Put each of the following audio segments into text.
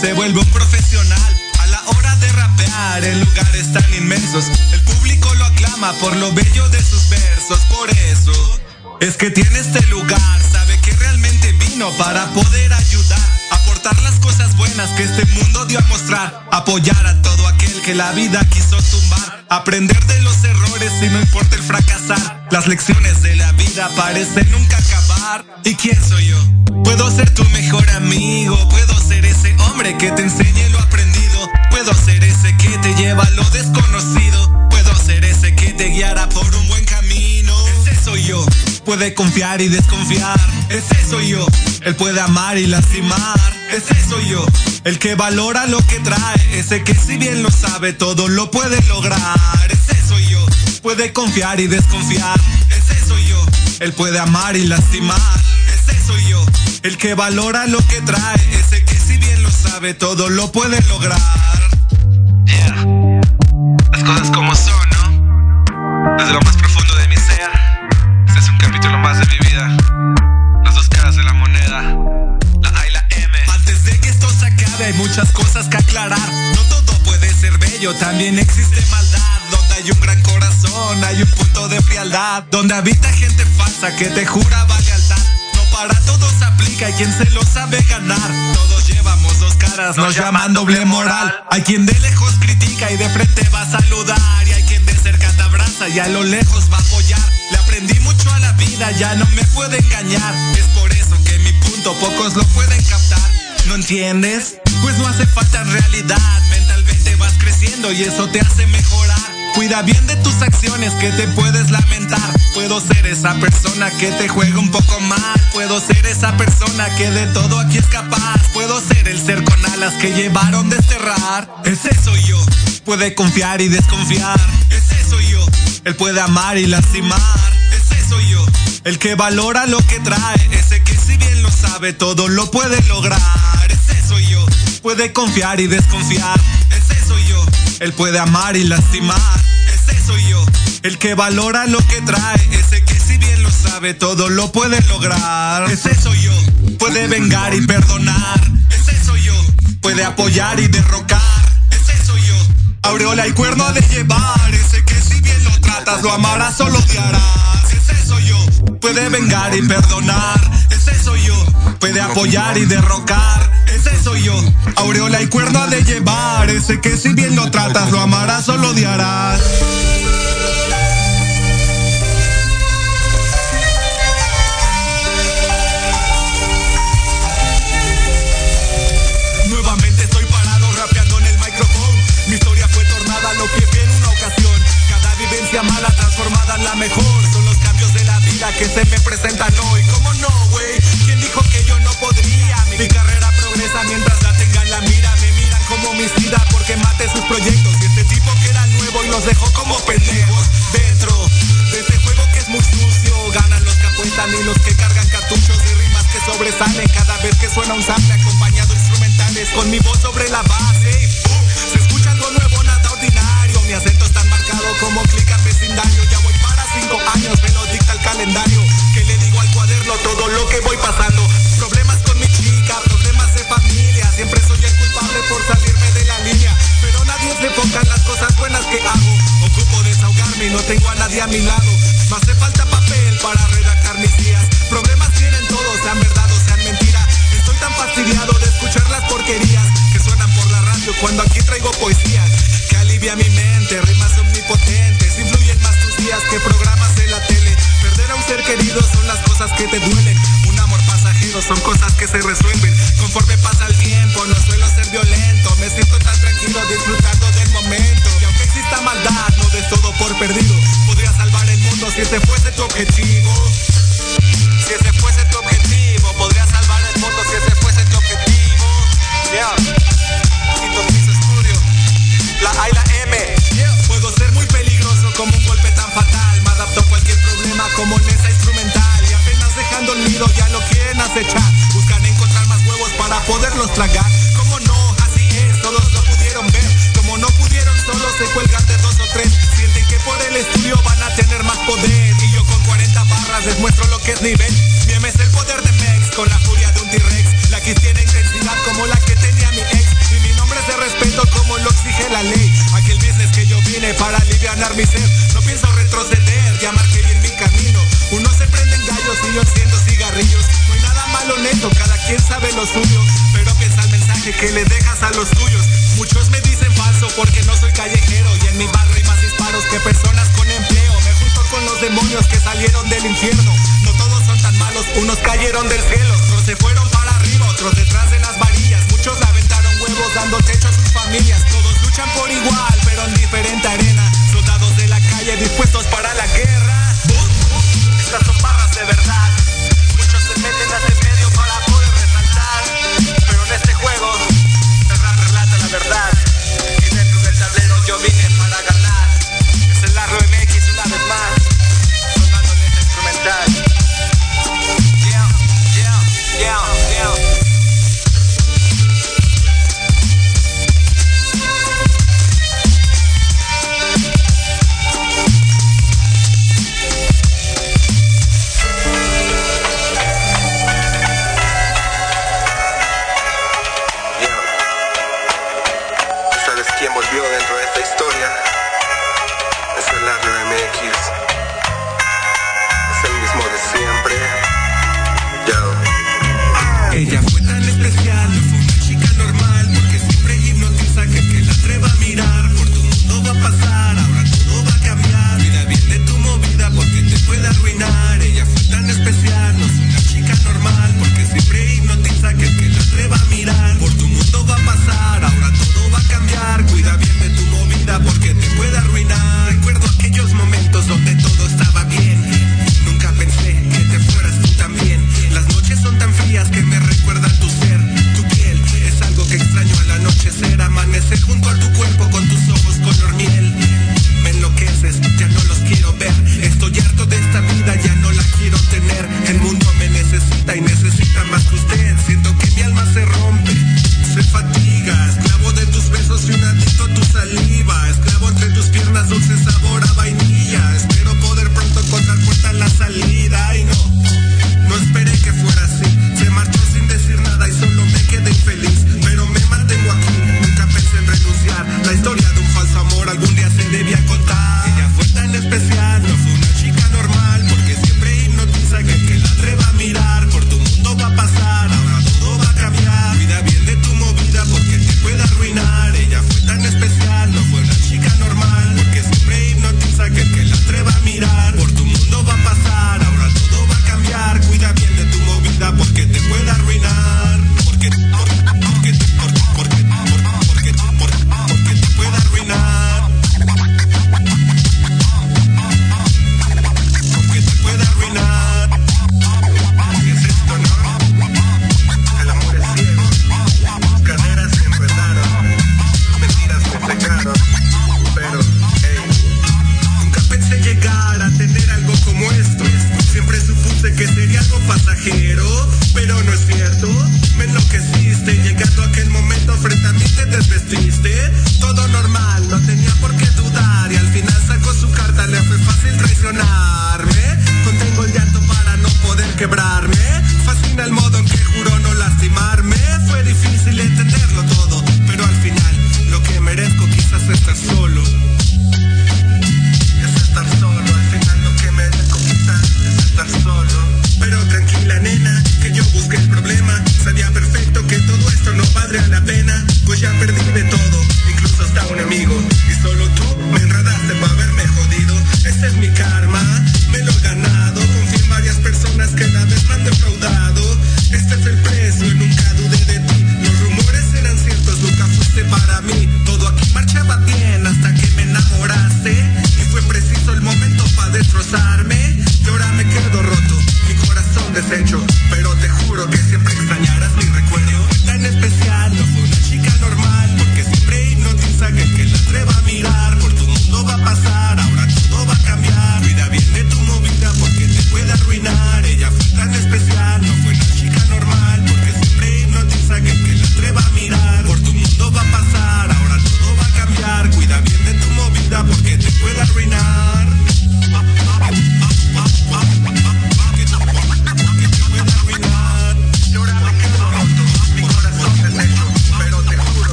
se vuelve un profesional. A la hora de rapear en lugares tan inmensos, el público lo aclama por lo bello de sus versos, por eso es que tiene este lugar, sabe que realmente vino para poder ayudar, aportar las cosas buenas que este mundo dio a mostrar, apoyar a todo aquel que la vida quiso tumbar, aprender de los errores y no importa el fracasar. Las lecciones de la vida parecen nunca acabar. ¿Y quién soy yo? Puedo ser tu mejor amigo, hombre que te enseñe lo aprendido, puedo ser ese que te lleva a lo desconocido, puedo ser ese que te guiará por un buen camino. Ese soy yo puede confiar y desconfiar. Ese soy yo. Él puede amar y lastimar. Ese soy yo. El que valora lo que trae. Ese que si bien lo sabe todo lo puede lograr. Ese soy yo. Puede confiar y desconfiar. Ese soy yo. Él puede amar y lastimar. Ese soy yo. El que valora lo que trae. Sabe todo lo puede lograr. Yeah. Las cosas como son, ¿no? Desde lo más profundo de mi ser capítulo más de mi vida. Las dos caras de la moneda. La A y la M. Antes de que esto se acabe, hay muchas cosas que aclarar. No todo puede ser bello, también existe maldad. Donde hay un gran corazón, hay un punto de frialdad. Donde habita gente falsa que te jura lealtad. No para todos aplica, hay quien se lo sabe ganar. Todos llevamos nos, llaman doble moral. Hay quien de lejos critica y de frente va a saludar. Y hay quien de cerca te abraza y a lo lejos va a apoyar. Le aprendí mucho a la vida, ya no me puede engañar. Es por eso que mi punto pocos lo pueden captar. ¿No entiendes? Pues no hace falta en realidad. Mentalmente vas creciendo y eso te hace mejorar. Cuida bien de tus acciones que te puedes lamentar. Puedo ser esa persona que te juega un poco mal. Puedo ser esa persona que de todo aquí es capaz. Puedo ser el ser con alas que llevaron desterrar. Ese soy yo. Puede confiar y desconfiar. Ese soy yo. Él puede amar y lastimar. Ese soy yo. El que valora lo que trae. Ese que si bien lo sabe todo lo puede lograr. Ese soy yo. Puede confiar y desconfiar. Ese soy yo. Él puede amar y lastimar. Soy yo. El que valora lo que trae. Ese que si bien lo sabe todo lo puede lograr. Ese soy yo. Puede vengar y perdonar. Ese soy yo. Puede apoyar y derrocar. Ese soy yo. Aureola y cuerno de llevar. Ese que si bien lo tratas, lo amarás o lo odiarás. Ese soy yo. Puede vengar y perdonar. Ese soy yo. Puede apoyar y derrocar. Ese soy yo. Aureola y cuerno de llevar. Ese que si bien lo tratas, lo amarás o lo odiarás. Nuevamente estoy parado rapeando en el micrófono. Mi historia fue tornada lo que vi en una ocasión. Cada vivencia mala transformada en la mejor. Son los cambios de la vida que se me presentan hoy. ¿Cómo no, güey? ¿Quién dijo que yo no podría? Mi carrera progresa mientras la tengan la mira. Me miran como homicida porque mate sus proyectos. Y este tipo nuevo y los dejó como pendejos. Dentro de este juego que es muy sucio. Ganan los que apuestan y los que cargan cartuchos de rimas que sobresalen cada vez que suena un sample acompañado instrumentales con mi voz sobre la base. Y. Se escucha algo nuevo, nada ordinario. Mi acento es tan marcado como clic en vecindario. Ya voy para cinco años, me lo dicta el calendario. Que le digo al cuaderno todo lo que voy pasando. Problemas con mi chica, problemas de familia. Siempre soy el culpable por salirme de la línea. Pero nadie se enfoca en las cosas buenas que hago. Ocupo desahogarme y no tengo a nadie a mi lado. Me hace falta papel para redactar mis días. Problemas tienen todos, sean verdad o sean mentira. Estoy tan fastidiado de escuchar las porquerías que suenan por la radio cuando aquí traigo poesía. Que alivia mi mente, rimas omnipotentes. Influyen más tus días que programas de la tele. Perder a un ser querido son las cosas que te duelen. Un amor pasajero son cosas que se resuelven. Conforme pasa el tiempo, no suelo ser violento. Me siento tan tranquilo disfrutando del momento. Y aunque exista maldad, no des todo por perdido. Podría salvar el mundo si ese fuese tu objetivo. Si ese fuese tu objetivo, podría salvar el mundo si ese fuese tu objetivo. Yeah. Estudio. La A y la M. Puedo ser muy peligroso como un golpe tan fatal. Me adapto a cualquier problema como en esa instrumental. Y apenas dejando el nido ya lo quieren acechar. Buscan poderlos tragar. Como no pudieron, solo se cuelgan de dos o tres. Sienten que por el estudio van a tener más poder. Y yo con 40 barras les muestro lo que es nivel. Mi es el poder de Mex, con la furia de un T-Rex. La que tiene intensidad como la que tenía mi ex. Y mi nombre es de respeto como lo exige la ley. Aquel business que yo vine para aliviar mi ser. No pienso retroceder, ya marqué bien mi camino. Unos se prenden gallos y yo enciendo cigarrillos. No hay nada malo en eso, cada quien sabe lo suyo. Pero piensa el mensaje que le dejas a los tuyos. Muchos me dicen falso porque no soy callejero. Y en mi barrio hay más disparos que personas con empleo. Me junto con los demonios que salieron del infierno. No todos son tan malos, unos cayeron del cielo. Otros se fueron para arriba, otros detrás de las varillas. Muchos aventaron huevos dando techo a sus familias. Todos luchan por igual, pero en diferente arena. Soldados de la calle dispuestos para la guerra. Estas son barras de verdad. Muchos se meten a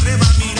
atreva a mirar.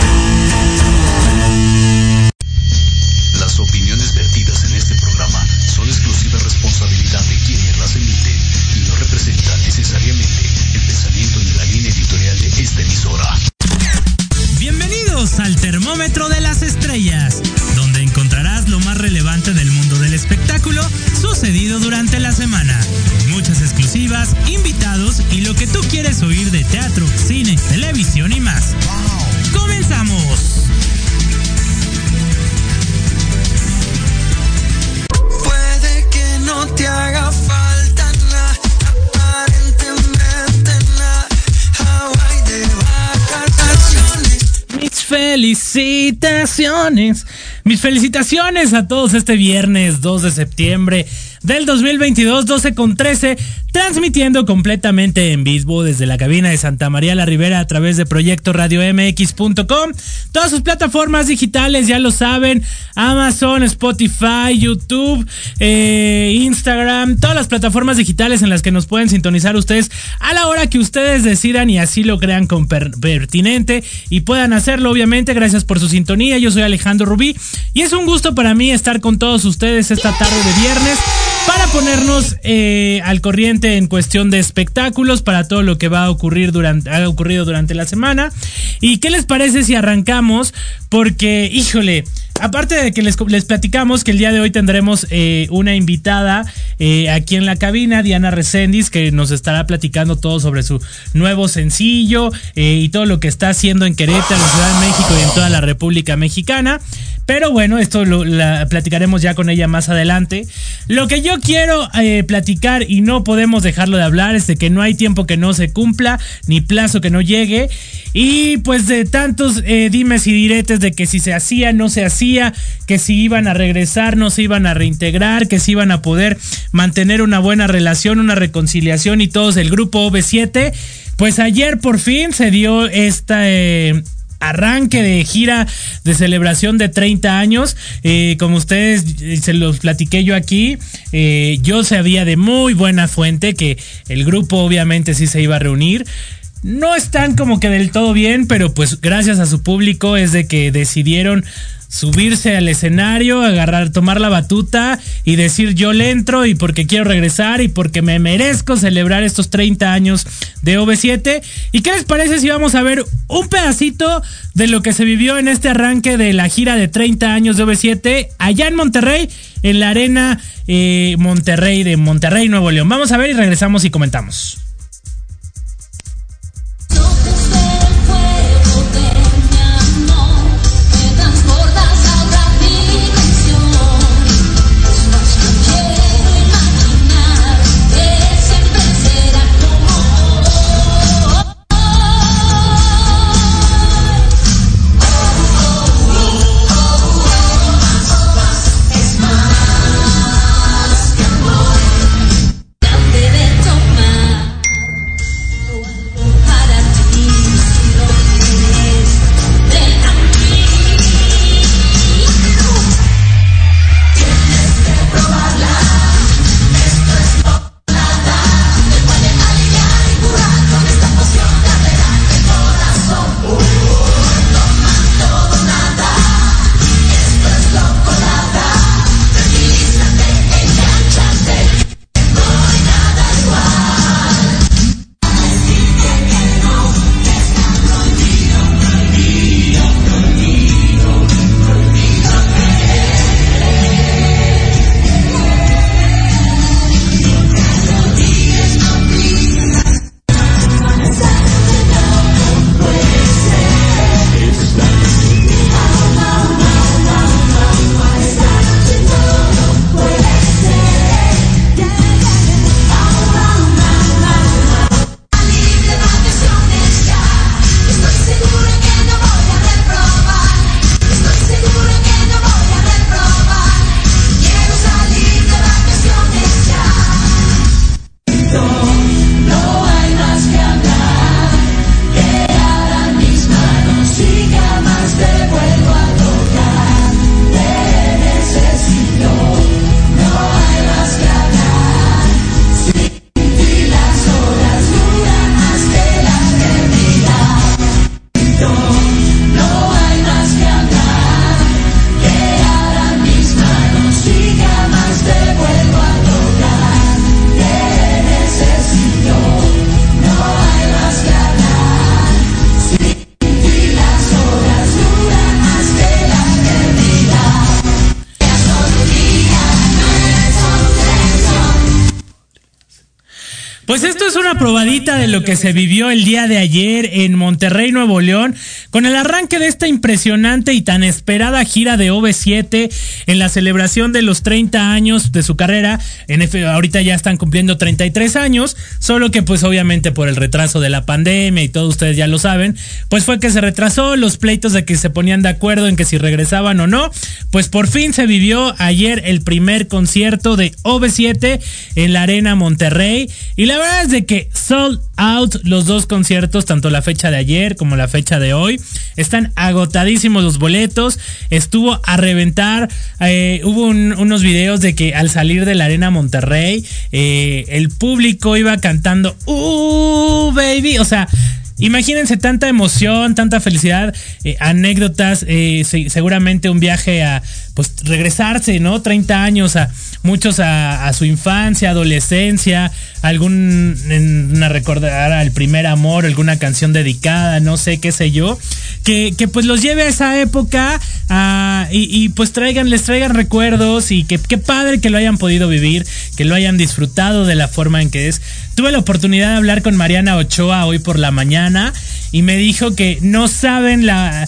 Mis felicitaciones a todos este viernes 2 de septiembre del 2022, 12 con 13, transmitiendo completamente en vivo desde la cabina de Santa María la Ribera a través de Proyecto Radio MX.com. Todas sus plataformas digitales, ya lo saben, Amazon, Spotify, YouTube, eh, Instagram, todas las plataformas digitales en las que nos pueden sintonizar ustedes a la hora que ustedes decidan y así lo crean con per pertinente y puedan hacerlo, obviamente. Gracias por su sintonía. Yo soy Alejandro Rubí y es un gusto para mí estar con todos ustedes esta tarde de viernes para ponernos eh, al corriente en cuestión de espectáculos para todo lo que va a ocurrir durante ha ocurrido durante la semana. Y qué les parece si arrancamos porque híjole aparte de que les, les platicamos que el día de hoy tendremos eh, una invitada eh, aquí en la cabina Diana Recendis que nos estará platicando todo sobre su nuevo sencillo eh, y todo lo que está haciendo en Querétaro en Ciudad de México y en toda la República Mexicana pero bueno, esto lo la platicaremos ya con ella más adelante. Lo que yo quiero platicar y no podemos dejarlo de hablar es de que no hay tiempo que no se cumpla, ni plazo que no llegue. Y pues de tantos dimes y diretes de que si se hacía, no se hacía, que si iban a regresar, no se iban a reintegrar, que si iban a poder mantener una buena relación, una reconciliación y todos el grupo OV7. Pues ayer por fin se dio esta... Eh, arranque de gira de celebración de 30 años. Eh, como ustedes se los platiqué yo aquí, eh, yo sabía de muy buena fuente que el grupo obviamente sí se iba a reunir. No están como que del todo bien, pero pues gracias a su público es de que decidieron subirse al escenario, agarrar, tomar la batuta y decir yo le entro y porque quiero regresar y porque me merezco celebrar estos 30 años de OV7. ¿Y qué les parece si vamos a ver un pedacito de lo que se vivió en este arranque de la gira de 30 años de OV7 allá en Monterrey, en la arena eh, Monterrey de Monterrey, Nuevo León? Vamos a ver y regresamos y comentamos. Una probadita de lo que se vivió el día de ayer en Monterrey, Nuevo León, con el arranque de esta impresionante y tan esperada gira de OV7 en la celebración de los 30 años de su carrera. En F, ahorita ya están cumpliendo 33 años, solo que pues obviamente por el retraso de la pandemia y todos ustedes ya lo saben, pues fue que se retrasó los pleitos de que se ponían de acuerdo en que si regresaban o no, pues por fin se vivió ayer el primer concierto de OV7 en la Arena Monterrey y la verdad es de que sold out los dos conciertos, tanto la fecha de ayer como la fecha de hoy. Están agotadísimos los boletos. Estuvo a reventar. Eh, hubo unos videos de que al salir de la Arena Monterrey, eh, el público iba cantando, ¡Uh, baby! O sea, Imagínense tanta emoción, tanta felicidad, eh, anécdotas, seguramente un viaje a pues regresarse, ¿no? 30 años a muchos a, su infancia, adolescencia, algún una recordar al primer amor, alguna canción dedicada, no sé, qué sé yo, que, que pues los lleve a esa época y, y, pues traigan, les traigan recuerdos y que qué padre que lo hayan podido vivir, que lo hayan disfrutado de la forma en que es. Tuve la oportunidad de hablar con Mariana Ochoa hoy por la mañana y me dijo que no saben la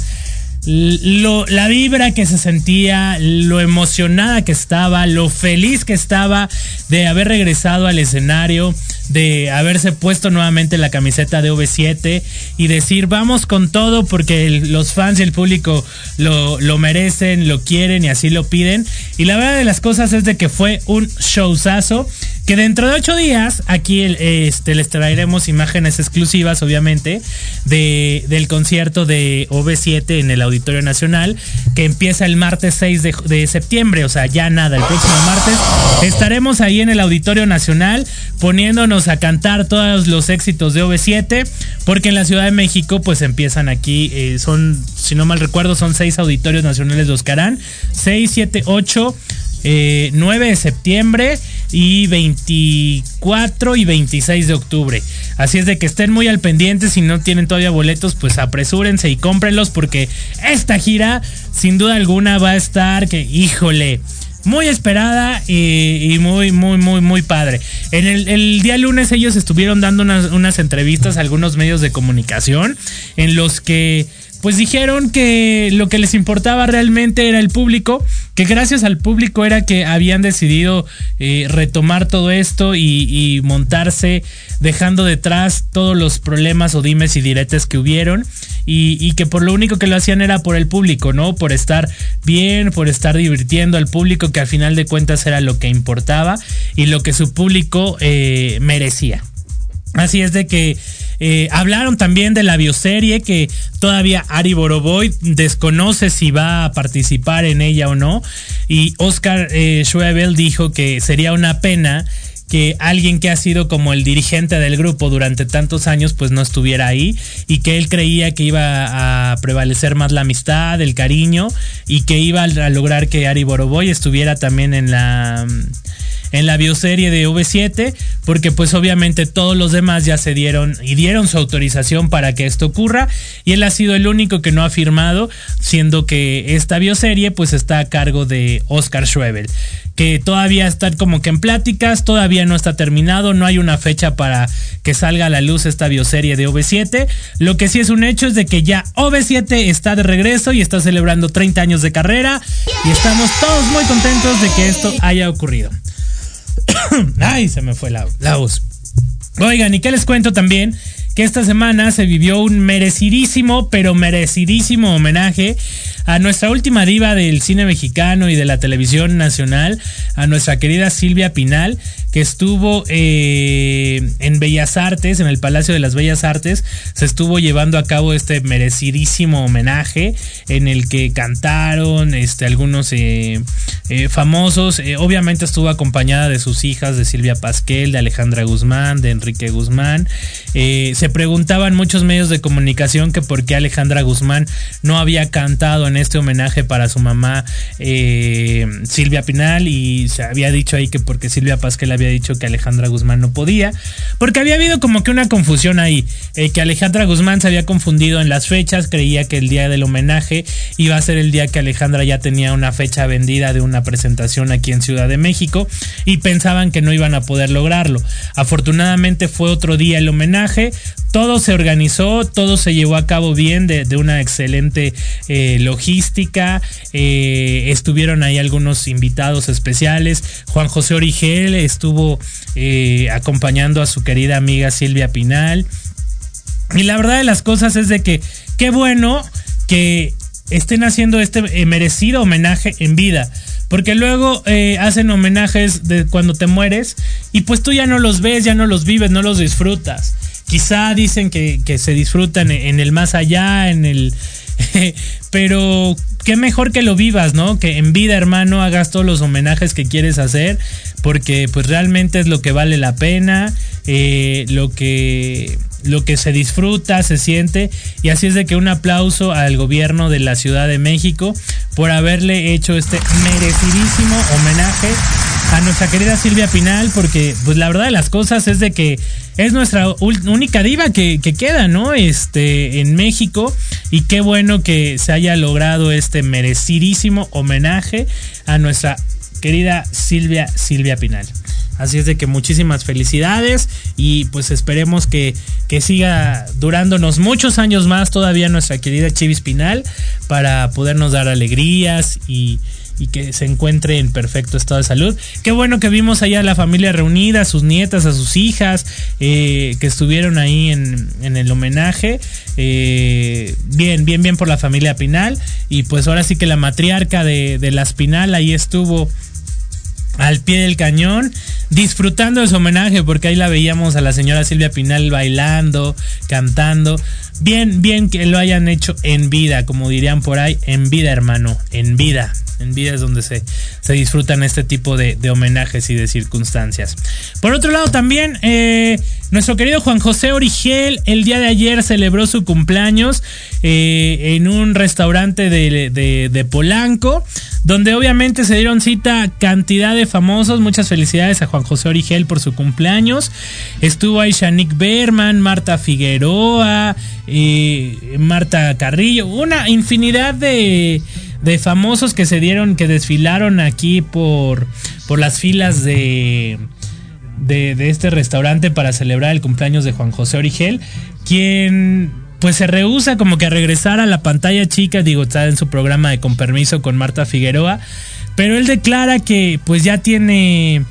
lo, la vibra que se sentía, lo emocionada que estaba, lo feliz que estaba de haber regresado al escenario, de haberse puesto nuevamente la camiseta de V7 y decir vamos con todo porque los fans y el público lo, lo, merecen, lo quieren y así lo piden. Y la verdad de las cosas es de que fue un showzazo que dentro de ocho días aquí este, les traeremos imágenes exclusivas obviamente de, del concierto de OV7 en el Auditorio Nacional que empieza el martes 6 de, septiembre, o sea ya nada, el próximo martes. Estaremos ahí en el Auditorio Nacional poniéndonos a cantar todos los éxitos de OV7, porque en la Ciudad de México pues empiezan aquí, eh, son, si no mal recuerdo, son seis auditorios nacionales de Oscarán, 6, 7, 8, 9 de septiembre y 24 y 26 de octubre. Así es de que estén muy al pendiente, si no tienen todavía boletos, pues apresúrense y cómprenlos porque esta gira sin duda alguna va a estar que, híjole, muy esperada y, muy, muy, muy, muy padre. En el, día lunes ellos estuvieron dando unas, unas entrevistas a algunos medios de comunicación en los que pues dijeron que lo que les importaba realmente era el público, que gracias al público era que habían decidido eh, retomar todo esto y, montarse dejando detrás todos los problemas o dimes y diretes que hubieron y, que por lo único que lo hacían era por el público, ¿no? Por estar bien, por estar divirtiendo al público, que al final de cuentas era lo que importaba y lo que su público eh, merecía. Así es de que eh, hablaron también de la bioserie que todavía Ari Boroboy desconoce si va a participar en ella o no. Y Oscar eh, Schwebel dijo que sería una pena que alguien que ha sido como el dirigente del grupo durante tantos años pues no estuviera ahí y que él creía que iba a prevalecer más la amistad, el cariño y que iba a lograr que Ari Boroboy estuviera también en la en la bioserie de V7, porque pues obviamente todos los demás ya se dieron y dieron su autorización para que esto ocurra, y él ha sido el único que no ha firmado, siendo que esta bioserie pues está a cargo de Oscar Schwebel, que todavía está como que en pláticas, todavía no está terminado, no hay una fecha para que salga a la luz esta bioserie de OV7, lo que sí es un hecho es de que ya OV7 está de regreso y está celebrando 30 años de carrera, y estamos todos muy contentos de que esto haya ocurrido. Ay, se me fue la, la voz. Oigan, ¿y qué les cuento también? Que esta semana se vivió un merecidísimo, pero merecidísimo homenaje a nuestra última diva del cine mexicano y de la televisión nacional, a nuestra querida Silvia Pinal, que estuvo eh, en Bellas Artes, en el Palacio de las Bellas Artes, se estuvo llevando a cabo este merecidísimo homenaje en el que cantaron este, algunos eh, eh, famosos. obviamente estuvo acompañada de sus hijas, de Silvia Pasquel, de Alejandra Guzmán, de Enrique Guzmán. se preguntaban muchos medios de comunicación que por qué Alejandra Guzmán no había cantado en este homenaje para su mamá Silvia Pinal y se había dicho ahí que porque Silvia Pasquel había había dicho que Alejandra Guzmán no podía, porque había habido como que una confusión ahí, eh, que Alejandra Guzmán se había confundido en las fechas, creía que el día del homenaje iba a ser el día que Alejandra ya tenía una fecha vendida de una presentación aquí en Ciudad de México y pensaban que no iban a poder lograrlo. Afortunadamente fue otro día el homenaje, todo se organizó, todo se llevó a cabo bien de, una excelente eh, logística. Eh, estuvieron ahí algunos invitados especiales. Juan José Origel estuvo eh, acompañando a su querida amiga Silvia Pinal. Y la verdad de las cosas es de que qué bueno que estén haciendo este merecido homenaje en vida. Porque luego hacen homenajes de cuando te mueres y pues tú ya no los ves, ya no los vives, no los disfrutas. Quizá dicen que, se disfrutan en el más allá, en el... pero qué mejor que lo vivas, ¿no? Que en vida, hermano, hagas todos los homenajes que quieres hacer, porque pues realmente es lo que vale la pena, eh, lo que lo que se disfruta, se siente, y así es de que un aplauso al gobierno de la Ciudad de México por haberle hecho este merecidísimo homenaje a nuestra querida Silvia Pinal, porque pues la verdad de las cosas es de que es nuestra única diva que, queda, ¿no? Este, en México. Y qué bueno que se haya logrado este merecidísimo homenaje a nuestra querida Silvia, Silvia Pinal. Así es de que muchísimas felicidades y pues esperemos que, que, siga durándonos muchos años más todavía nuestra querida Chivis Pinal para podernos dar alegrías y, y que se encuentre en perfecto estado de salud. Qué bueno que vimos allá a la familia reunida, a sus nietas, a sus hijas, eh, que estuvieron ahí en, en el homenaje. Eh, bien, bien, bien por la familia Pinal. Y pues ahora sí que la matriarca de, de la Pinal ahí estuvo al pie del cañón, disfrutando de su homenaje, porque ahí la veíamos a la señora Silvia Pinal bailando, cantando. Bien, bien que lo hayan hecho en vida, como dirían por ahí, en vida, hermano, en vida. En vida es donde se, se disfrutan este tipo de, homenajes y de circunstancias. Por otro lado, también eh, nuestro querido Juan José Origel el día de ayer celebró su cumpleaños eh, en un restaurante de, de Polanco, donde obviamente se dieron cita cantidad de famosos. Muchas felicidades a Juan José Origel por su cumpleaños. Estuvo ahí Shanik Berman, Marta Figueroa, Marta Carrillo, una infinidad de, de, famosos que se dieron, que desfilaron aquí por, por las filas de, de, de, este restaurante para celebrar el cumpleaños de Juan José Origel, quien pues se rehúsa como que a regresar a la pantalla chica, digo, está en su programa de Con Permiso con Marta Figueroa, pero él declara que pues ya tiene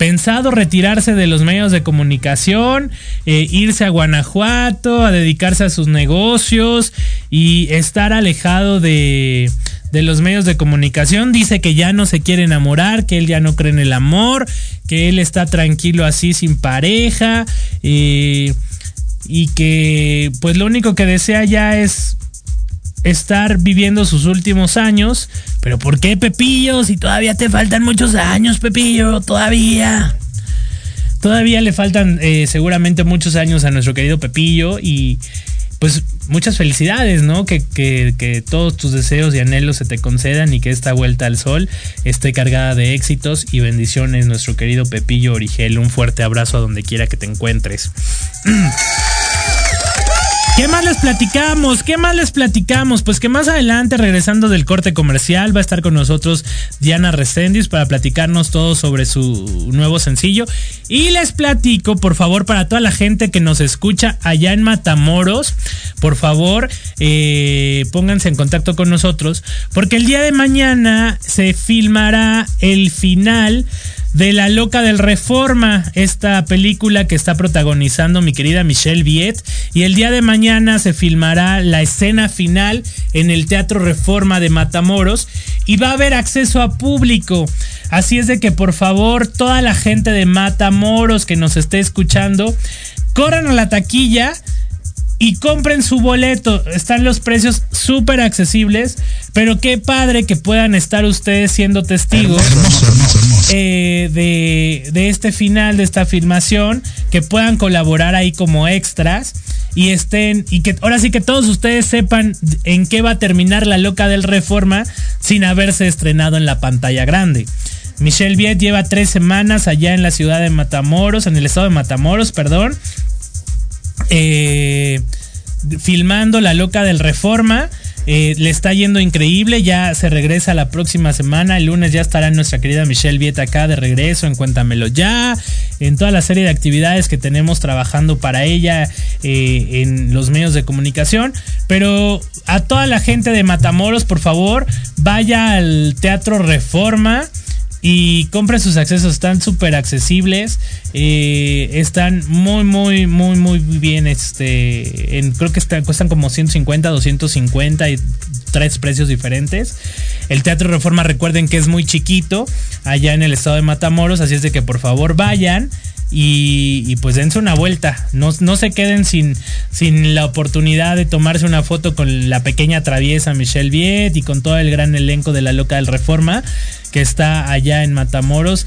pensado retirarse de los medios de comunicación, eh, irse a Guanajuato, a dedicarse a sus negocios y estar alejado de, de los medios de comunicación. Dice que ya no se quiere enamorar, que él ya no cree en el amor, que él está tranquilo así sin pareja eh, y que pues lo único que desea ya es estar viviendo sus últimos años. Pero ¿por qué Pepillo? Si todavía te faltan muchos años, Pepillo, todavía. Todavía le faltan eh, seguramente muchos años a nuestro querido Pepillo y pues muchas felicidades, ¿no? Que, que, que, todos tus deseos y anhelos se te concedan y que esta vuelta al sol esté cargada de éxitos y bendiciones, nuestro querido Pepillo Origel. Un fuerte abrazo a donde quiera que te encuentres. ¿Qué más les platicamos? ¿Qué más les platicamos? Pues que más adelante, regresando del corte comercial, va a estar con nosotros Diana Resendis para platicarnos todo sobre su nuevo sencillo. Y les platico, por favor, para toda la gente que nos escucha allá en Matamoros, por favor, eh, pónganse en contacto con nosotros, porque el día de mañana se filmará el final de La Loca del Reforma, esta película que está protagonizando mi querida Michelle Viet. Y el día de mañana se filmará la escena final en el Teatro Reforma de Matamoros y va a haber acceso a público. Así es de que por favor, toda la gente de Matamoros que nos esté escuchando, corran a la taquilla y compren su boleto. Están los precios súper accesibles, pero qué padre que puedan estar ustedes siendo testigos eh, de, de, este final, de esta filmación, que puedan colaborar ahí como extras y estén, y que ahora sí que todos ustedes sepan en qué va a terminar la loca del Reforma sin haberse estrenado en la pantalla grande. Michelle Viet lleva tres semanas allá en la ciudad de Matamoros, en el estado de Matamoros, perdón. Eh, filmando La Loca del Reforma. Eh, le está yendo increíble, ya se regresa la próxima semana, el lunes ya estará nuestra querida Michelle Vieta acá de regreso en Cuéntamelo Ya, en toda la serie de actividades que tenemos trabajando para ella eh, en los medios de comunicación, pero a toda la gente de Matamoros, por favor, vaya al Teatro Reforma y compre sus accesos, están súper accesibles, eh, están muy, muy, muy, muy bien, este, creo que cuestan como 150, 250 y tres precios diferentes. El Teatro Reforma, recuerden que es muy chiquito, allá en el estado de Matamoros, así es de que por favor vayan. Y, pues dense una vuelta. No, no, se queden sin, sin la oportunidad de tomarse una foto con la pequeña traviesa Michelle Viet y con todo el gran elenco de la Loca del Reforma que está allá en Matamoros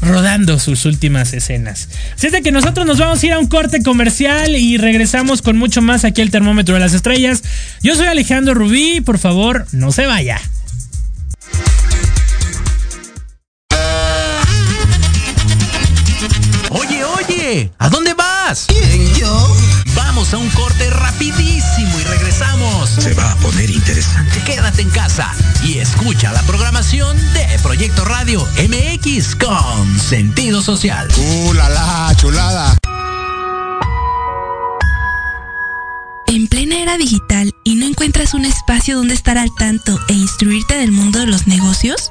rodando sus últimas escenas. Así es de que nosotros nos vamos a ir a un corte comercial y regresamos con mucho más aquí al termómetro de las estrellas. Yo soy Alejandro Rubí, por favor, no se vaya. Oye, ¿a dónde vas? ¿Quién, yo? Vamos a un corte rapidísimo y regresamos. Se va a poner interesante. Quédate en casa y escucha la programación de Proyecto Radio MX con sentido social. ¡Uh, la, la chulada! En plena era digital y no encuentras un espacio donde estar al tanto e instruirte del mundo de los negocios?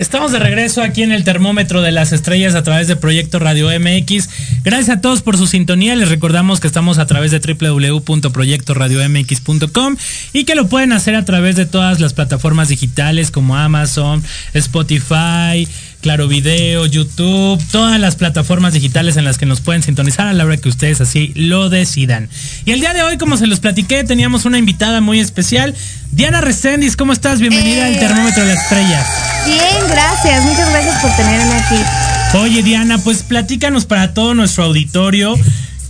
Estamos de regreso aquí en el termómetro de las estrellas a través de Proyecto Radio MX. Gracias a todos por su sintonía. Les recordamos que estamos a través de www.proyectoradiomx.com y que lo pueden hacer a través de todas las plataformas digitales como Amazon, Spotify, Claro Video, YouTube, todas las plataformas digitales en las que nos pueden sintonizar a la hora que ustedes así lo decidan. Y el día de hoy, como se los platiqué, teníamos una invitada muy especial, Diana Reséndiz. ¿Cómo estás? Bienvenida al Termómetro de la Estrella. Bien, gracias. Muchas gracias por tenerme aquí. Oye, Diana, pues platícanos para todo nuestro auditorio.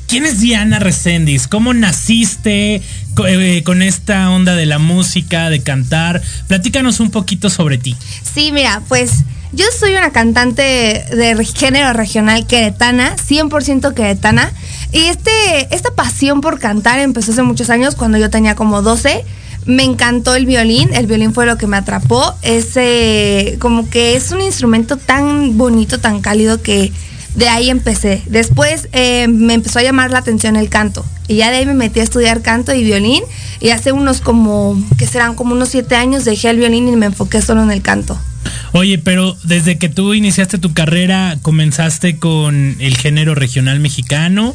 ¿Quién es Diana Reséndiz? ¿Cómo naciste eh, con esta onda de la música, de cantar? Platícanos un poquito sobre ti. Sí, mira, pues yo soy una cantante de género regional queretana, 100% queretana. Y este, esta pasión por cantar empezó hace muchos años, cuando yo tenía como 12. Me encantó el violín, el violín fue lo que me atrapó. Ese, como que es un instrumento tan bonito, tan cálido que de ahí empecé. Después eh, me empezó a llamar la atención el canto. Y ya de ahí me metí a estudiar canto y violín. Y hace unos como, que serán como unos siete años, dejé el violín y me enfoqué solo en el canto. Oye, pero desde que tú iniciaste tu carrera, ¿comenzaste con el género regional mexicano?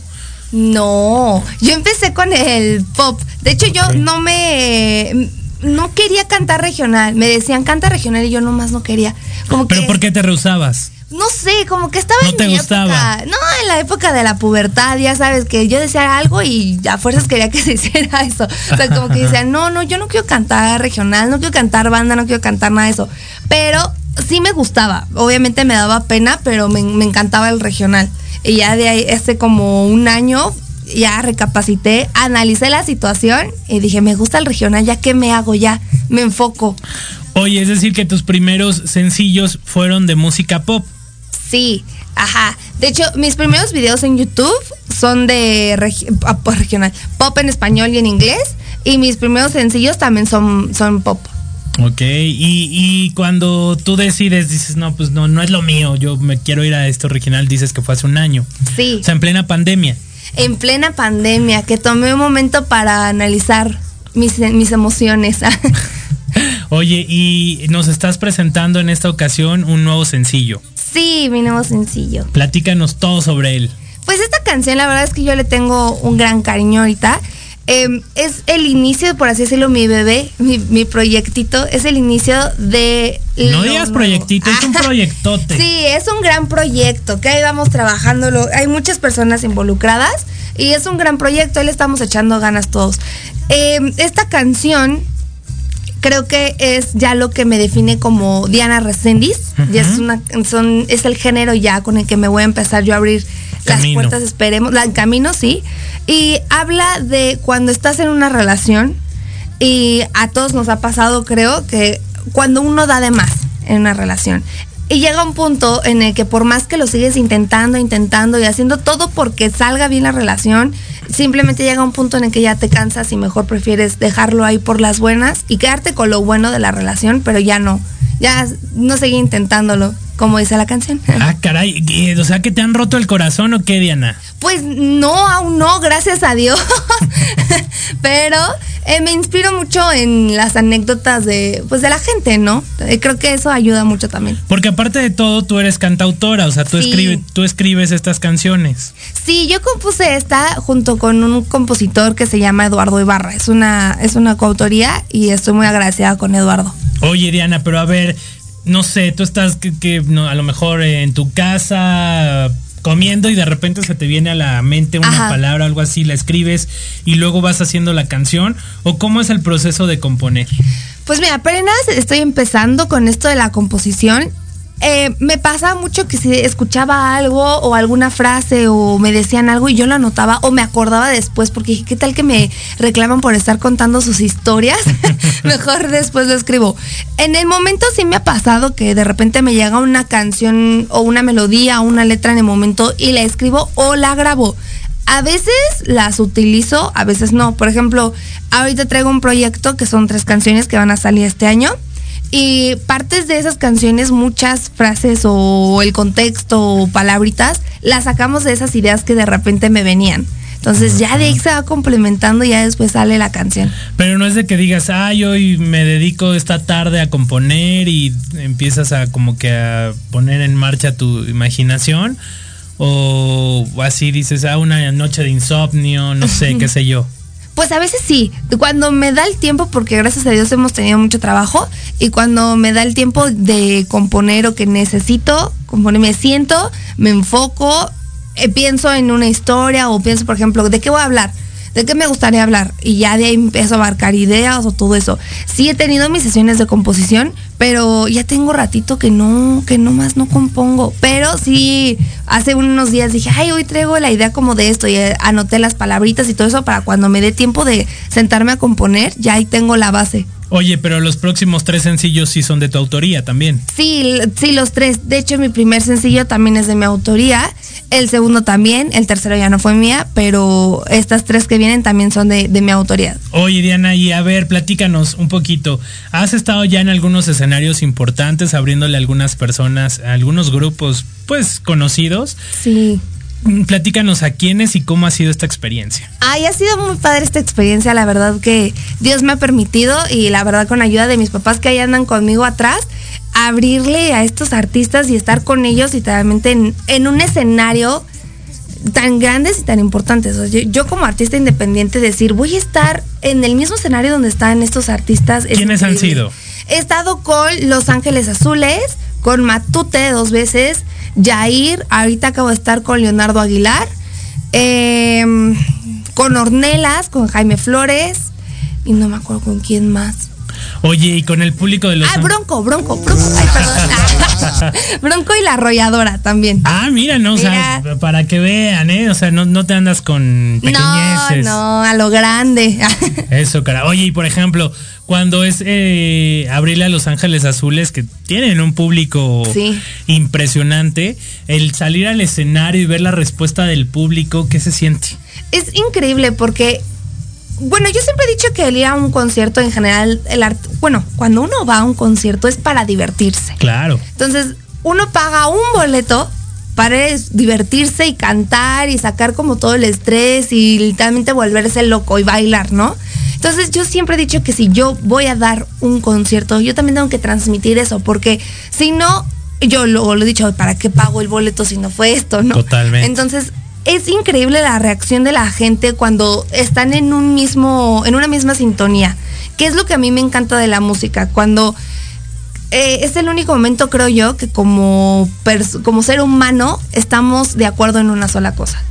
No, yo empecé con el pop. De hecho, yo no me no quería cantar regional. Me decían canta regional y yo nomás no quería. Como ¿Pero por qué te rehusabas? No sé, como que estaba no en te gustaba. no, en la época de la pubertad, ya sabes, que yo decía algo y a fuerzas quería que se hiciera eso. O sea, como que decía, no, no, yo no quiero cantar regional, no quiero cantar banda, no quiero cantar nada de eso. Pero sí me gustaba. Obviamente me daba pena, pero me, me encantaba el regional. Y ya de ahí, hace como un año, ya recapacité, analicé la situación y dije, me gusta el regional, ya que me hago, ya me enfoco. Oye, es decir que tus primeros sencillos fueron de música pop. Sí, ajá. De hecho, mis primeros videos en YouTube son de ah, regional, pop en español y en inglés. Y mis primeros sencillos también son, son pop. Ok, y, y, cuando tú decides, dices, no, pues no, no es lo mío, yo me quiero ir a esto original, dices que fue hace un año. Sí. O sea, en plena pandemia. En plena pandemia, que tomé un momento para analizar mis, mis emociones. Oye, y nos estás presentando en esta ocasión un nuevo sencillo. Sí, mi nuevo sencillo. Platícanos todo sobre él. Pues esta canción, la verdad es que yo le tengo un gran cariño ahorita. Em, es el inicio, por así decirlo, mi bebé, mi, proyectito, es el inicio de... No digas proyectito, es un proyectote. Sí, es un gran proyecto, que ahí vamos trabajándolo. Hay muchas personas involucradas y es un gran proyecto, ahí le estamos echando ganas todos. Em, esta canción creo que es ya lo que me define como Diana Resendiz. es una son, es el género ya con el que me voy a empezar yo a abrir las puertas, esperemos, la, camino, sí. Y habla de cuando estás en una relación y a todos nos ha pasado, creo, que cuando uno da de más en una relación. Y llega un punto en el que por más que lo sigues intentando, intentando y haciendo todo porque salga bien la relación, simplemente llega un punto en el que ya te cansas y mejor prefieres dejarlo ahí por las buenas y quedarte con lo bueno de la relación, pero ya no, ya no seguir intentándolo como dice la canción. Ah, caray, o sea que te han roto el corazón o qué, Diana? Pues no, aún no, gracias a Dios. Pero eh, me inspiro mucho en las anécdotas de, pues, de la gente, ¿no? Eh, creo que eso ayuda mucho también. Porque aparte de todo, tú eres cantautora, o sea, tú, escribes, tú escribes estas canciones. Sí, yo compuse esta junto con un compositor que se llama Eduardo Ibarra. Es una, es una coautoría y estoy muy agradecida con Eduardo. Oye, Diana, pero a ver, no sé, tú estás que, no, a lo mejor en tu casa comiendo y de repente se te viene a la mente una palabra, algo así, la escribes y luego vas haciendo la canción o cómo es el proceso de componer? Pues mira, apenas estoy empezando con esto de la composición eh, me pasa mucho que si escuchaba algo o alguna frase o me decían algo y yo lo anotaba o me acordaba después porque dije, ¿qué tal que me reclaman por estar contando sus historias? Mejor después lo escribo. En el momento sí me ha pasado que de repente me llega una canción o una melodía o una letra en el momento y la escribo o la grabo. A veces las utilizo, a veces no. Por ejemplo, ahorita traigo un proyecto que son tres canciones que van a salir este año y partes de esas canciones, muchas frases o el contexto o palabritas, las sacamos de esas ideas que de repente me venían. Entonces ya de ahí se va complementando y ya después sale la canción. Pero no es de que digas, ay, hoy me dedico esta tarde a componer y empiezas a como que a poner en marcha tu imaginación. O así dices, ah, una noche de insomnio, no sé, qué sé yo. Pues a veces sí, cuando me da el tiempo, porque gracias a Dios hemos tenido mucho trabajo, y cuando me da el tiempo de componer o que necesito componer, me siento, me enfoco, eh, pienso en una historia o pienso, por ejemplo, ¿de qué voy a hablar? ¿De qué me gustaría hablar? Y ya de ahí empiezo a abarcar ideas o todo eso. Sí he tenido mis sesiones de composición, pero ya tengo ratito que no, que no más no compongo. Pero sí, hace unos días dije, ay, hoy traigo la idea como de esto y eh, anoté las palabritas y todo eso para cuando me dé tiempo de sentarme a componer, ya ahí tengo la base. Oye, pero los próximos tres sencillos sí son de tu autoría también. Sí, sí, los tres. De hecho, mi primer sencillo también es de mi autoría. El segundo también. El tercero ya no fue mía, pero estas tres que vienen también son de, de mi autoría. Oye, Diana, y a ver, platícanos un poquito. ¿Has estado ya en algunos escenarios importantes, abriéndole a algunas personas, a algunos grupos, pues, conocidos? Sí. Platícanos a quiénes y cómo ha sido esta experiencia. Ay, ha sido muy padre esta experiencia, la verdad que Dios me ha permitido y la verdad con ayuda de mis papás que ahí andan conmigo atrás, abrirle a estos artistas y estar con ellos literalmente en, en un escenario tan grandes y tan importantes. O sea, yo, yo, como artista independiente decir, voy a estar en el mismo escenario donde están estos artistas. ¿Quiénes han sido? He estado con Los Ángeles Azules, con Matute dos veces, Jair, ahorita acabo de estar con Leonardo Aguilar, eh, con Ornelas, con Jaime Flores, y no me acuerdo con quién más. Oye, y con el público de los. Ah, Bronco, Bronco, Bronco. Ay, perdón. bronco y la arrolladora también. Ah, mira, no, mira. o sea, para que vean, ¿eh? O sea, no, no te andas con pequeñeces. No, no, a lo grande. Eso, cara. Oye, y por ejemplo, cuando es eh, abrirle a Los Ángeles Azules, que tienen un público sí. impresionante, el salir al escenario y ver la respuesta del público, ¿qué se siente? Es increíble porque bueno, yo siempre he dicho que el ir a un concierto en general, el art, bueno, cuando uno va a un concierto es para divertirse. Claro. Entonces, uno paga un boleto para divertirse y cantar y sacar como todo el estrés y literalmente volverse loco y bailar, ¿no? Entonces yo siempre he dicho que si yo voy a dar un concierto, yo también tengo que transmitir eso, porque si no, yo luego lo he dicho, ¿para qué pago el boleto si no fue esto, no? Totalmente. Entonces, es increíble la reacción de la gente cuando están en un mismo, en una misma sintonía. ¿Qué es lo que a mí me encanta de la música? Cuando eh, es el único momento, creo yo, que como, como ser humano estamos de acuerdo en una sola cosa.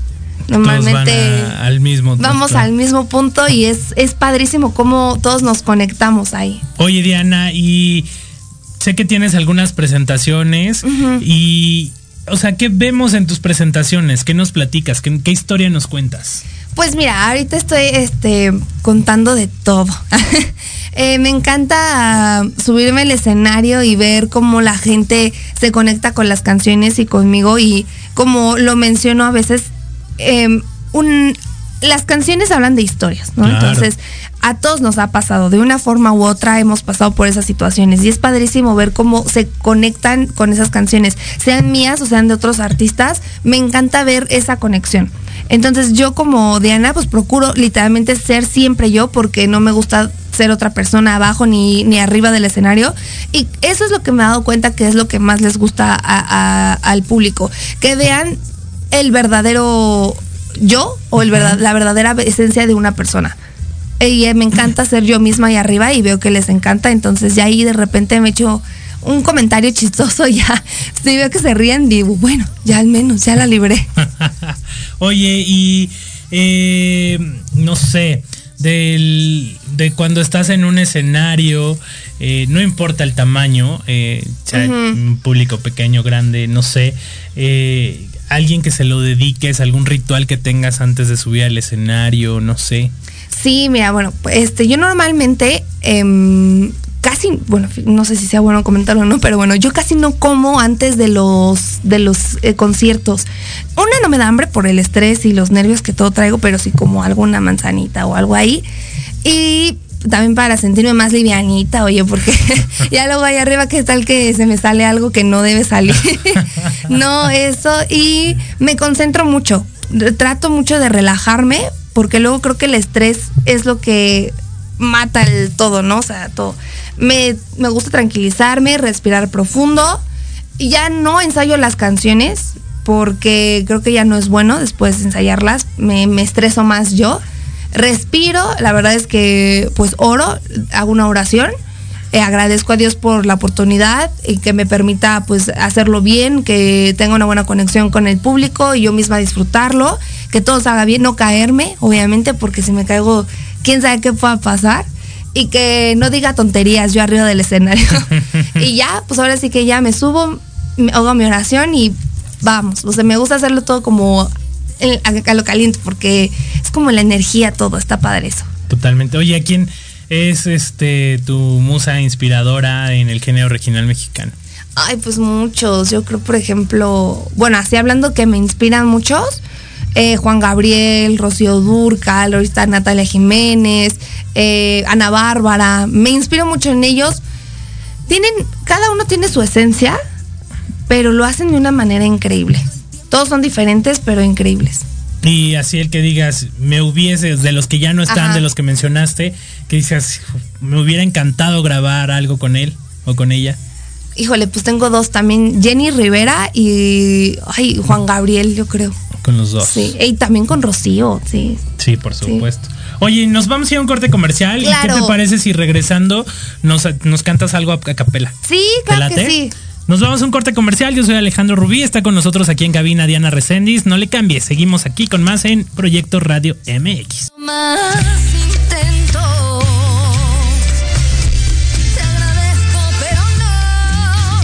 Normalmente a, al mismo vamos al mismo punto y es, es padrísimo cómo todos nos conectamos ahí. Oye, Diana, y sé que tienes algunas presentaciones uh -huh. y o sea, ¿qué vemos en tus presentaciones? ¿Qué nos platicas? ¿Qué, qué historia nos cuentas? Pues mira, ahorita estoy este, contando de todo. eh, me encanta subirme al escenario y ver cómo la gente se conecta con las canciones y conmigo y como lo menciono a veces, eh, un, las canciones hablan de historias, ¿no? Claro. Entonces, a todos nos ha pasado, de una forma u otra hemos pasado por esas situaciones y es padrísimo ver cómo se conectan con esas canciones, sean mías o sean de otros artistas, me encanta ver esa conexión. Entonces yo como Diana pues procuro literalmente ser siempre yo porque no me gusta ser otra persona abajo ni, ni arriba del escenario y eso es lo que me he dado cuenta que es lo que más les gusta a, a, al público, que vean el verdadero yo o el verdad, la verdadera esencia de una persona y me encanta ser yo misma ahí arriba y veo que les encanta, entonces ya ahí de repente me echo un comentario chistoso ya, si veo que se ríen, digo, bueno, ya al menos, ya la libré. Oye, y eh, no sé, del, de cuando estás en un escenario, eh, no importa el tamaño, eh, sea uh -huh. un público pequeño, grande, no sé, eh, alguien que se lo dediques, algún ritual que tengas antes de subir al escenario, no sé. Sí, mira, bueno, este, yo normalmente eh, casi, bueno, no sé si sea bueno comentarlo o no, pero bueno, yo casi no como antes de los de los eh, conciertos. Una no me da hambre por el estrés y los nervios que todo traigo, pero sí como alguna manzanita o algo ahí. Y también para sentirme más livianita, oye, porque ya luego ahí arriba que tal que se me sale algo que no debe salir. no, eso y me concentro mucho. Trato mucho de relajarme porque luego creo que el estrés es lo que mata el todo, ¿no? O sea, todo. Me, me gusta tranquilizarme, respirar profundo. Y ya no ensayo las canciones porque creo que ya no es bueno después de ensayarlas. Me, me estreso más yo. Respiro, la verdad es que pues oro, hago una oración. Eh, agradezco a Dios por la oportunidad y que me permita pues hacerlo bien, que tenga una buena conexión con el público y yo misma disfrutarlo, que todo salga bien, no caerme, obviamente, porque si me caigo, quién sabe qué pueda pasar y que no diga tonterías yo arriba del escenario. y ya, pues ahora sí que ya me subo, hago mi oración y vamos. O sea, me gusta hacerlo todo como a, lo caliente porque es como la energía todo, está padre eso. Totalmente. Oye, ¿a quién es este tu musa inspiradora en el género regional mexicano? Ay, pues muchos. Yo creo, por ejemplo, bueno, así hablando que me inspiran muchos. Eh, Juan Gabriel, Rocío Durcal, ahorita Natalia Jiménez, eh, Ana Bárbara. Me inspiro mucho en ellos. Tienen, cada uno tiene su esencia, pero lo hacen de una manera increíble. Todos son diferentes, pero increíbles. Y así el que digas, me hubiese, de los que ya no están, de los que mencionaste, que dices, me hubiera encantado grabar algo con él o con ella. Híjole, pues tengo dos también, Jenny Rivera y ay, Juan Gabriel, yo creo. Con los dos. Sí, y también con Rocío, sí. Sí, por supuesto. Oye, nos vamos a ir a un corte comercial. ¿Y qué te parece si regresando nos, nos cantas algo a capela? Sí, claro que sí. Nos vamos a un corte comercial. Yo soy Alejandro Rubí. Está con nosotros aquí en cabina Diana Recendis. No le cambies. Seguimos aquí con más en Proyecto Radio MX. Más intento. Te agradezco, pero no.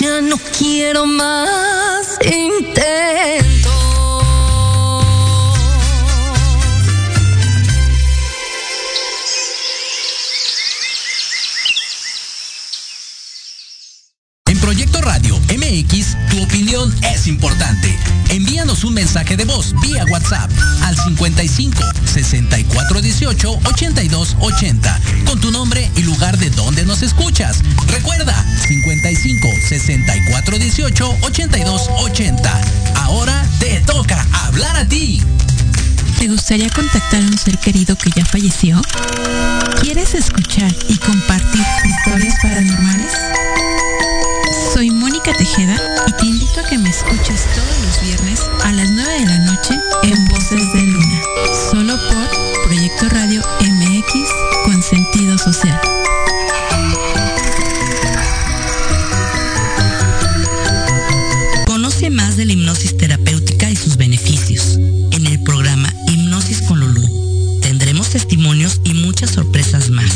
Ya no quiero más intento. Importante. Envíanos un mensaje de voz vía WhatsApp al 55 64 18 82 80 con tu nombre y lugar de donde nos escuchas. Recuerda 55 64 18 82 80. Ahora te toca hablar a ti. ¿Te gustaría contactar a un ser querido que ya falleció? ¿Quieres escuchar y compartir historias paranormales? Soy Mónica Tejeda y te invito a que me escuches todos los viernes a las 9 de la noche en Voces de Luna, solo por Proyecto Radio MX con sentido social. Conoce más de la hipnosis terapéutica y sus beneficios en el programa Hipnosis con Lulú. Tendremos testimonios y muchas sorpresas más.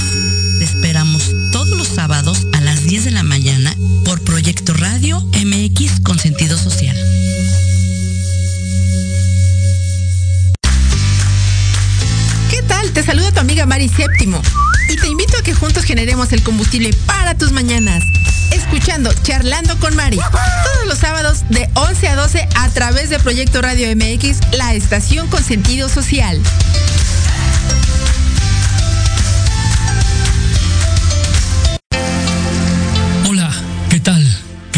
Te esperamos todos los sábados a las 10 de la mañana por Proyecto Radio MX con sentido social. ¿Qué tal? Te saluda tu amiga Mari Séptimo y te invito a que juntos generemos el combustible para tus mañanas. Escuchando Charlando con Mari. Todos los sábados de 11 a 12 a través de Proyecto Radio MX, la estación con sentido social.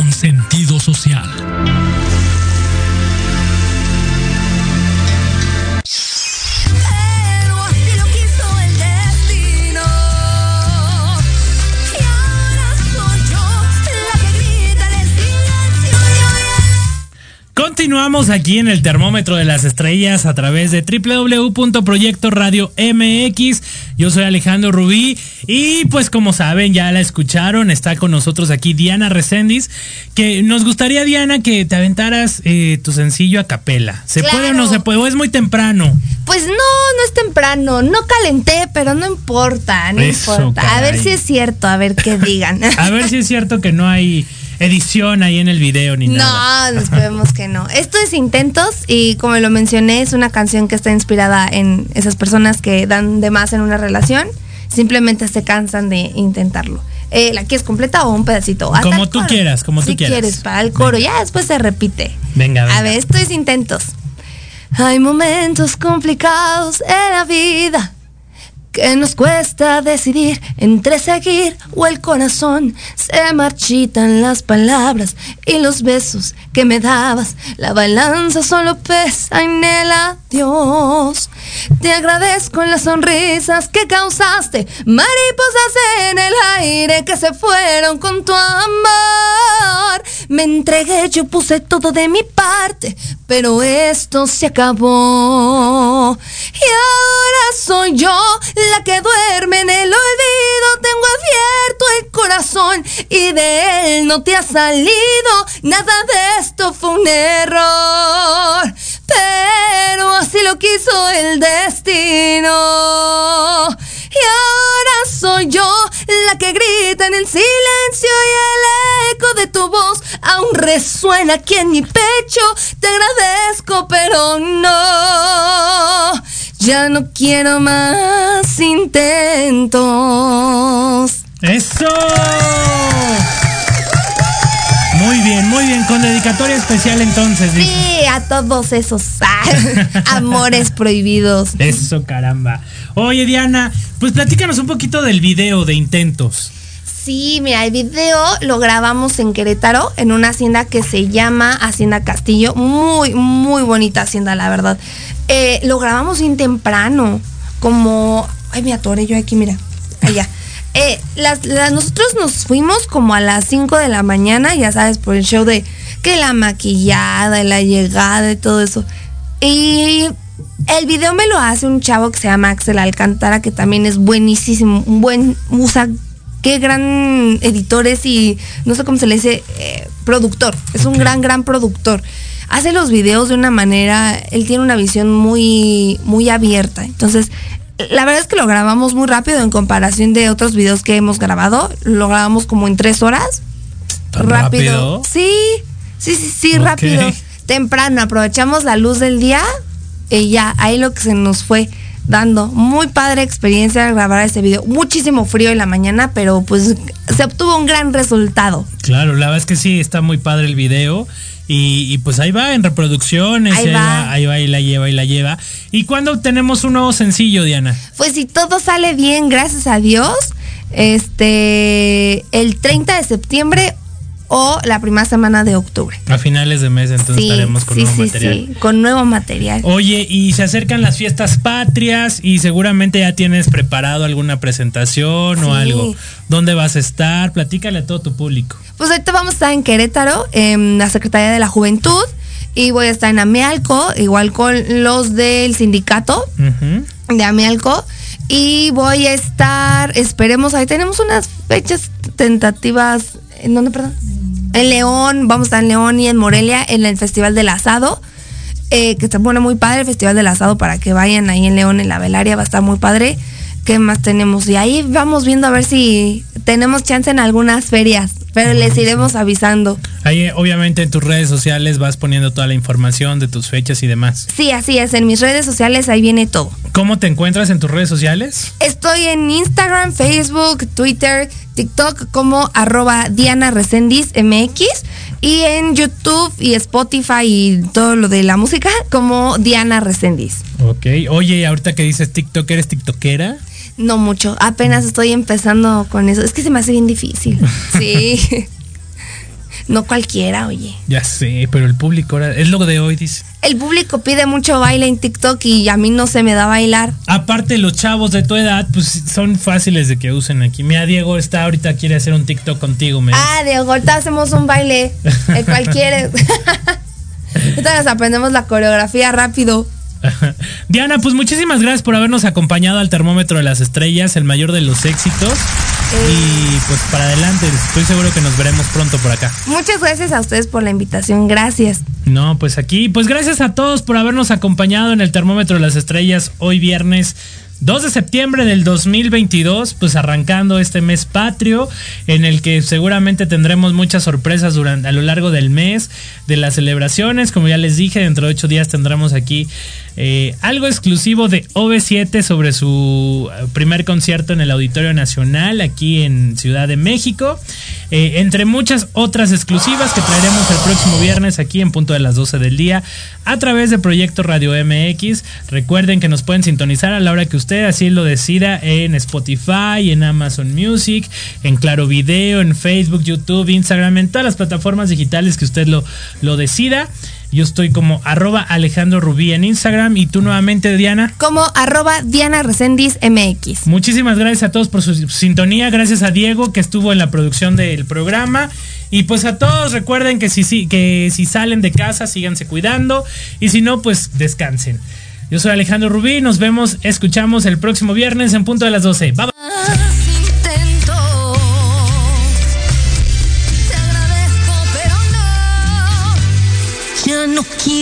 con sentido social. Continuamos aquí en el termómetro de las estrellas a través de www.proyecto radio MX. Yo soy Alejandro Rubí y pues como saben, ya la escucharon, está con nosotros aquí Diana Recendis, que nos gustaría Diana que te aventaras eh, tu sencillo a capela. ¿Se puede o no se puede? ¿O es muy temprano? Pues no, no es temprano, no calenté, pero no importa, no importa. A ver si es cierto, a ver qué digan. a ver si es cierto que no hay edición ahí en el video ni nada. No, esperemos que no. Esto es Intentos y como lo mencioné, es una canción que está inspirada en esas personas que dan de más en una relación, simplemente se cansan de intentarlo. Eh, ¿La quieres completa o un pedacito? como tú quieras, como tú si quieras. quieres, para el coro, ya después se repite. Venga, venga. A ver, esto es Intentos. Hay momentos complicados en la vida que nos cuesta decidir entre seguir o el corazón. Se marchitan las palabras y los besos que me dabas. La balanza solo pesa en el adiós. Te agradezco las sonrisas que causaste, mariposas en el aire que se fueron con tu amor. Me entregué, yo puse todo de mi parte, pero esto se acabó. Y ahora soy yo la que duerme en el olvido. Tengo abierto el corazón y de él no te ha salido. Nada de esto fue un error, pero así lo quiso el destino. Y ahora soy yo la que grita en el silencio y el eco de tu voz aún resuena aquí en mi pecho. Te agradezco, pero no. Ya no quiero más intentos. ¡Eso! Muy bien, muy bien. Con dedicatoria especial entonces. dice. Sí, a todos esos ah, amores prohibidos. Eso, caramba. Oye, Diana, pues platícanos un poquito del video de intentos. Sí, mira, el video lo grabamos en Querétaro, en una hacienda que se llama Hacienda Castillo. Muy, muy bonita hacienda, la verdad. Eh, lo grabamos bien temprano, como... Ay, me atoré yo aquí, mira. Allá. Eh, las, las- nosotros nos fuimos como a las 5 de la mañana, ya sabes, por el show de que la maquillada, y la llegada y todo eso. Y el video me lo hace un chavo que se llama Axel Alcántara, que también es buenísimo, un buen, usa, qué gran editor es y no sé cómo se le dice, eh, productor, es un gran, gran productor. Hace los videos de una manera, él tiene una visión muy, muy abierta. Entonces, la verdad es que lo grabamos muy rápido en comparación de otros videos que hemos grabado. Lo grabamos como en tres horas. ¿Tan rápido? Sí, sí, sí, sí, rápido. Temprano, aprovechamos la luz del día y ya, ahí lo que se nos fue dando. Muy padre experiencia grabar este video. Muchísimo frío en la mañana, pero pues se obtuvo un gran resultado. Claro, la verdad es que sí, está muy padre el video. Y, y pues ahí va en reproducciones, Ahí y ahí va. va, ahí va y la lleva y la lleva. ¿Y cuándo tenemos un nuevo sencillo, Diana? Pues si todo sale bien, gracias a Dios, este, el 30 de septiembre o la primera semana de octubre. A finales de mes entonces sí, estaremos con sí, nuevo sí, material. sí, con nuevo material. Oye, y se acercan las fiestas patrias y seguramente ya tienes preparado alguna presentación o algo. ¿Dónde vas a estar? Platícale a todo tu público. Pues ahorita vamos a estar en Querétaro, en la Secretaría de la Juventud, y voy a estar en Amealco, igual con los del sindicato de Amealco. Y voy a estar, esperemos, ahí tenemos unas fechas tentativas. ¿En dónde, perdón? En León, vamos a estar en León y en Morelia en el Festival del Asado. eh, que se pone muy padre el Festival del Asado para que vayan ahí en León en la velaria, va a estar muy padre. ¿Qué más tenemos? Y ahí vamos viendo a ver si tenemos chance en algunas ferias, pero les iremos avisando. Ahí eh, obviamente en tus redes sociales vas poniendo toda la información de tus fechas y demás. Sí, así es, en mis redes sociales ahí viene todo. ¿Cómo te encuentras en tus redes sociales? Estoy en Instagram, Facebook, Twitter, TikTok como arroba Diana Resendiz MX y en YouTube y Spotify y todo lo de la música como Diana Resendiz. Ok. Oye, ahorita que dices TikTok, ¿eres TikTokera? No mucho, apenas estoy empezando con eso. Es que se me hace bien difícil. Sí. No cualquiera, oye. Ya sé, pero el público ahora es lo de hoy, dice. El público pide mucho baile en TikTok y a mí no se me da bailar. Aparte, los chavos de tu edad, pues son fáciles de que usen aquí. Mira, Diego está ahorita, quiere hacer un TikTok contigo, me Ah, de ahorita hacemos un baile. El cualquiera. Ahorita nos aprendemos la coreografía rápido. Diana, pues muchísimas gracias por habernos acompañado al termómetro de las estrellas, el mayor de los éxitos. Y pues para adelante, estoy seguro que nos veremos pronto por acá. Muchas gracias a ustedes por la invitación. Gracias. No, pues aquí, pues gracias a todos por habernos acompañado en el termómetro de las estrellas hoy viernes 2 de septiembre del 2022, pues arrancando este mes patrio, en el que seguramente tendremos muchas sorpresas durante, a lo largo del mes, de las celebraciones. Como ya les dije, dentro de ocho días tendremos aquí eh, algo exclusivo de OV7 sobre su primer concierto en el Auditorio Nacional, aquí en Ciudad de México. Eh, entre muchas otras exclusivas que traeremos el próximo viernes aquí en punto de las 12 del día a través de Proyecto Radio MX. Recuerden que nos pueden sintonizar a la hora que usted así lo decida en Spotify, en Amazon Music, en Claro Video, en Facebook, YouTube, Instagram, en todas las plataformas digitales que usted lo, lo decida. Yo estoy como arroba Alejandro Rubí en Instagram y tú nuevamente, Diana. Como arroba Diana Resendiz MX. Muchísimas gracias a todos por su sintonía. Gracias a Diego que estuvo en la producción del programa. Y pues a todos recuerden que si, que si salen de casa, síganse cuidando. Y si no, pues descansen. Yo soy Alejandro Rubí. Nos vemos, escuchamos el próximo viernes en punto de las 12. Bye, bye.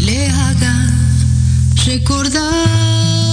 Le haga recordar.